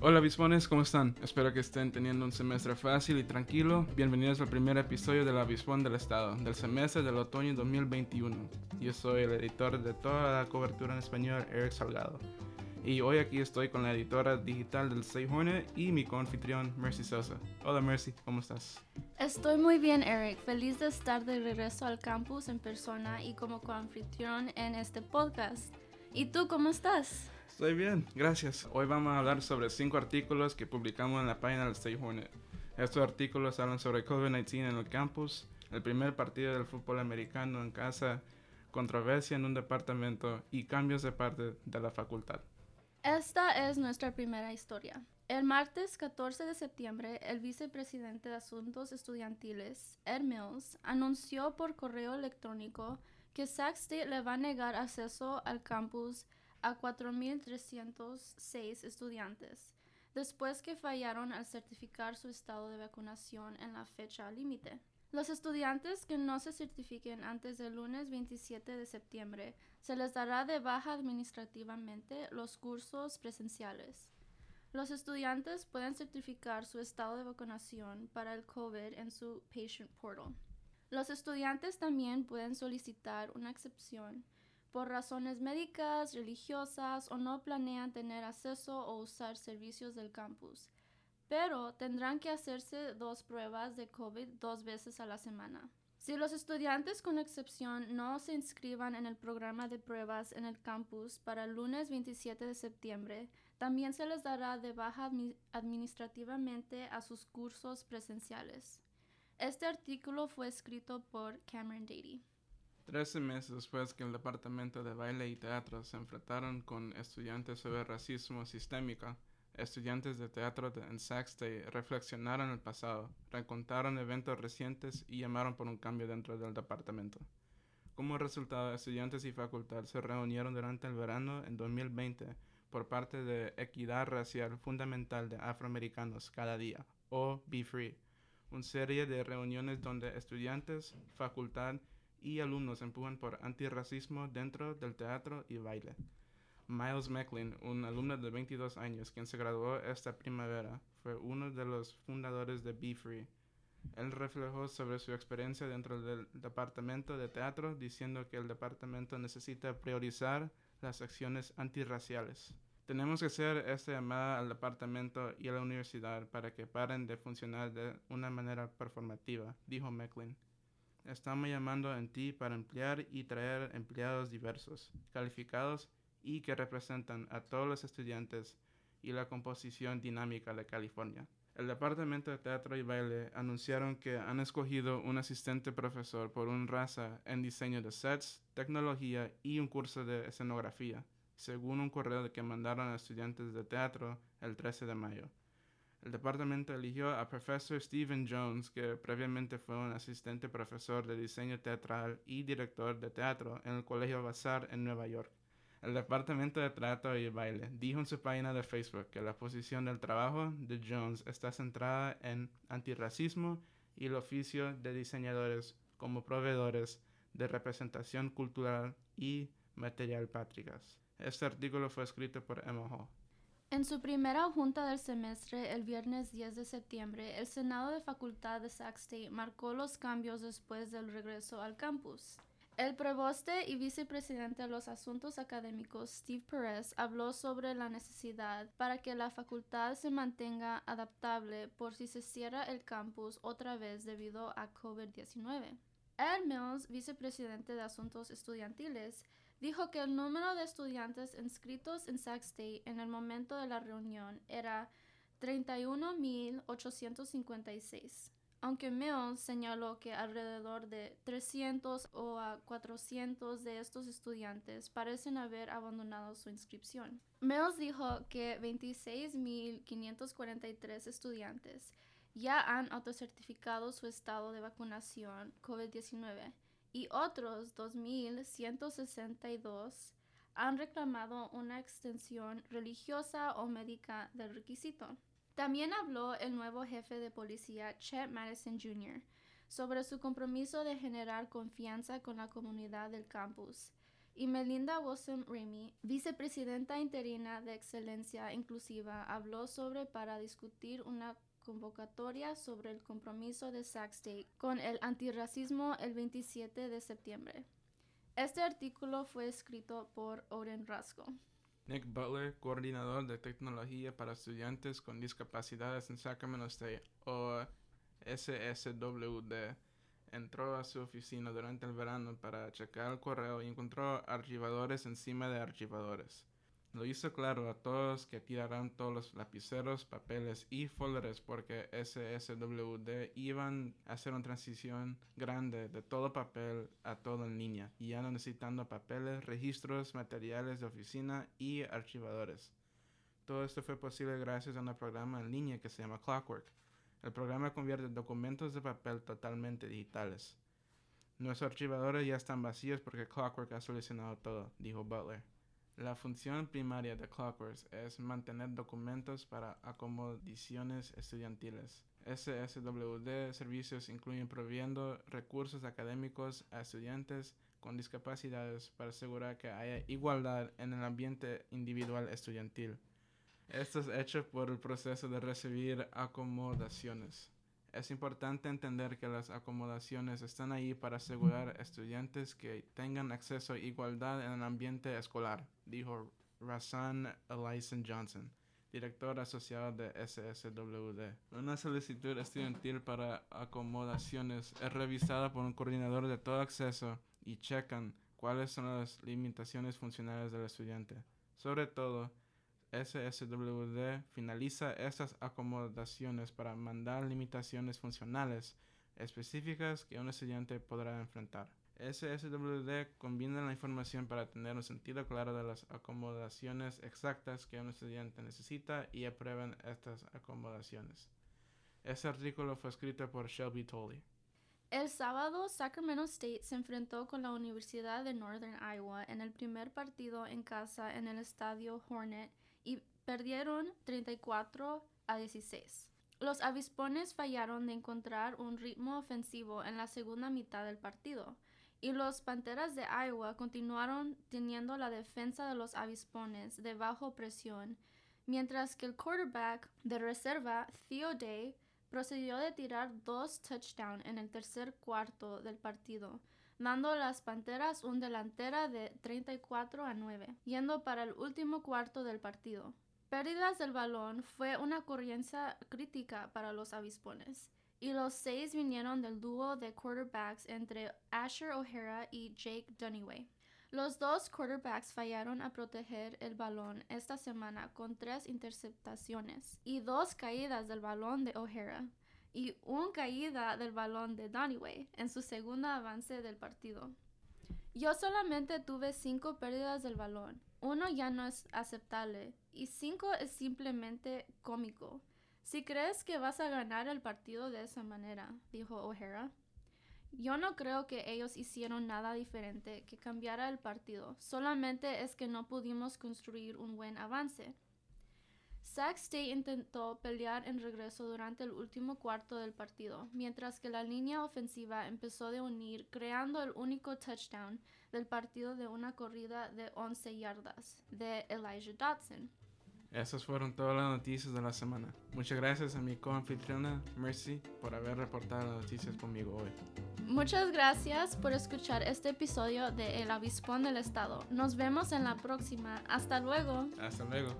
Hola Bispones, ¿cómo están? Espero que estén teniendo un semestre fácil y tranquilo. Bienvenidos al primer episodio de la Bispón del Estado, del semestre del otoño 2021. Yo soy el editor de toda la cobertura en español, Eric Salgado. Y hoy aquí estoy con la editora digital del Seihornet y mi coanfitrión, Mercy Sosa. Hola Mercy, ¿cómo estás? Estoy muy bien, Eric. Feliz de estar de regreso al campus en persona y como coanfitrión en este podcast. ¿Y tú cómo estás? Estoy bien, gracias. Hoy vamos a hablar sobre cinco artículos que publicamos en la página del State Hornet. Estos artículos hablan sobre COVID-19 en el campus, el primer partido del fútbol americano en casa, controversia en un departamento y cambios de parte de la facultad. Esta es nuestra primera historia. El martes 14 de septiembre, el vicepresidente de Asuntos Estudiantiles, Ed Mills, anunció por correo electrónico que Sac State le va a negar acceso al campus a 4.306 estudiantes, después que fallaron al certificar su estado de vacunación en la fecha límite. Los estudiantes que no se certifiquen antes del lunes 27 de septiembre se les dará de baja administrativamente los cursos presenciales. Los estudiantes pueden certificar su estado de vacunación para el COVID en su Patient Portal. Los estudiantes también pueden solicitar una excepción por razones médicas, religiosas o no planean tener acceso o usar servicios del campus, pero tendrán que hacerse dos pruebas de COVID dos veces a la semana. Si los estudiantes con excepción no se inscriban en el programa de pruebas en el campus para el lunes 27 de septiembre, también se les dará de baja administrativamente a sus cursos presenciales. Este artículo fue escrito por Cameron Dady. Trece meses después que el Departamento de Baile y Teatro se enfrentaron con estudiantes sobre racismo sistémico, estudiantes de teatro en Sac State reflexionaron el pasado, recontaron eventos recientes y llamaron por un cambio dentro del departamento. Como resultado, estudiantes y facultad se reunieron durante el verano en 2020 por parte de Equidad Racial Fundamental de Afroamericanos cada día, o Be Free, una serie de reuniones donde estudiantes, facultad y alumnos empujan por antirracismo dentro del teatro y baile. Miles Mecklin, un alumno de 22 años quien se graduó esta primavera, fue uno de los fundadores de Be Free. Él reflejó sobre su experiencia dentro del departamento de teatro, diciendo que el departamento necesita priorizar las acciones antirraciales. Tenemos que hacer esta llamada al departamento y a la universidad para que paren de funcionar de una manera performativa, dijo Mecklin. Estamos llamando en ti para emplear y traer empleados diversos, calificados y que representan a todos los estudiantes y la composición dinámica de California. El Departamento de Teatro y Baile anunciaron que han escogido un asistente profesor por un raza en diseño de sets, tecnología y un curso de escenografía, según un correo que mandaron a estudiantes de teatro el 13 de mayo. El departamento eligió a profesor Stephen Jones, que previamente fue un asistente profesor de diseño teatral y director de teatro en el Colegio Bazar en Nueva York. El departamento de teatro y baile dijo en su página de Facebook que la posición del trabajo de Jones está centrada en antirracismo y el oficio de diseñadores como proveedores de representación cultural y material patricas. Este artículo fue escrito por Emma Hall. En su primera junta del semestre, el viernes 10 de septiembre, el Senado de Facultad de Sac State marcó los cambios después del regreso al campus. El preboste y vicepresidente de los asuntos académicos, Steve Perez, habló sobre la necesidad para que la facultad se mantenga adaptable por si se cierra el campus otra vez debido a COVID-19. Ed Mills, vicepresidente de asuntos estudiantiles, dijo que el número de estudiantes inscritos en Sac State en el momento de la reunión era 31.856, aunque Mills señaló que alrededor de 300 o a 400 de estos estudiantes parecen haber abandonado su inscripción. Mills dijo que 26.543 estudiantes ya han autocertificado su estado de vacunación COVID-19 y otros 2.162 han reclamado una extensión religiosa o médica del requisito. También habló el nuevo jefe de policía, Chet Madison Jr., sobre su compromiso de generar confianza con la comunidad del campus, y Melinda Wilson Ramey, vicepresidenta interina de Excelencia Inclusiva, habló sobre para discutir una convocatoria sobre el compromiso de Sac State con el antirracismo el 27 de septiembre. Este artículo fue escrito por Oren Rasco. Nick Butler, coordinador de tecnología para estudiantes con discapacidades en Sacramento State, o SSWD, entró a su oficina durante el verano para checar el correo y encontró archivadores encima de archivadores. Lo hizo claro a todos que tirarán todos los lapiceros, papeles y folders porque SSWD iban a hacer una transición grande de todo papel a todo en línea y ya no necesitando papeles, registros, materiales de oficina y archivadores. Todo esto fue posible gracias a un programa en línea que se llama Clockwork. El programa convierte documentos de papel totalmente digitales. Nuestros archivadores ya están vacíos porque Clockwork ha solucionado todo, dijo Butler. La función primaria de Clockworks es mantener documentos para acomodaciones estudiantiles. SSWD servicios incluyen proviendo recursos académicos a estudiantes con discapacidades para asegurar que haya igualdad en el ambiente individual estudiantil. Esto es hecho por el proceso de recibir acomodaciones. Es importante entender que las acomodaciones están ahí para asegurar estudiantes que tengan acceso a igualdad en el ambiente escolar, dijo Rasan Elyson Johnson, director asociado de SSWD. Una solicitud estudiantil para acomodaciones es revisada por un coordinador de todo acceso y checan cuáles son las limitaciones funcionales del estudiante. Sobre todo, SSWD finaliza estas acomodaciones para mandar limitaciones funcionales específicas que un estudiante podrá enfrentar. SSWD combina la información para tener un sentido claro de las acomodaciones exactas que un estudiante necesita y aprueban estas acomodaciones. Este artículo fue escrito por Shelby Tolley. El sábado, Sacramento State se enfrentó con la Universidad de Northern Iowa en el primer partido en casa en el estadio Hornet perdieron 34 a 16. Los avispones fallaron de encontrar un ritmo ofensivo en la segunda mitad del partido, y los Panteras de Iowa continuaron teniendo la defensa de los avispones de bajo presión, mientras que el quarterback de reserva, Theo Day, procedió de tirar dos touchdowns en el tercer cuarto del partido, dando a las Panteras un delantera de 34 a 9, yendo para el último cuarto del partido. Pérdidas del balón fue una ocurrencia crítica para los avispones, y los seis vinieron del dúo de quarterbacks entre Asher O'Hara y Jake Dunniway. Los dos quarterbacks fallaron a proteger el balón esta semana con tres interceptaciones y dos caídas del balón de O'Hara y una caída del balón de Dunniway en su segundo avance del partido. Yo solamente tuve cinco pérdidas del balón. Uno ya no es aceptable y cinco es simplemente cómico. Si crees que vas a ganar el partido de esa manera, dijo O'Hara. Yo no creo que ellos hicieron nada diferente que cambiara el partido, solamente es que no pudimos construir un buen avance. Sac State intentó pelear en regreso durante el último cuarto del partido, mientras que la línea ofensiva empezó de unir, creando el único touchdown del partido de una corrida de 11 yardas de Elijah Dodson. Esas fueron todas las noticias de la semana. Muchas gracias a mi coanfitriona Mercy por haber reportado las noticias conmigo hoy. Muchas gracias por escuchar este episodio de El Avispón del Estado. Nos vemos en la próxima. Hasta luego. Hasta luego.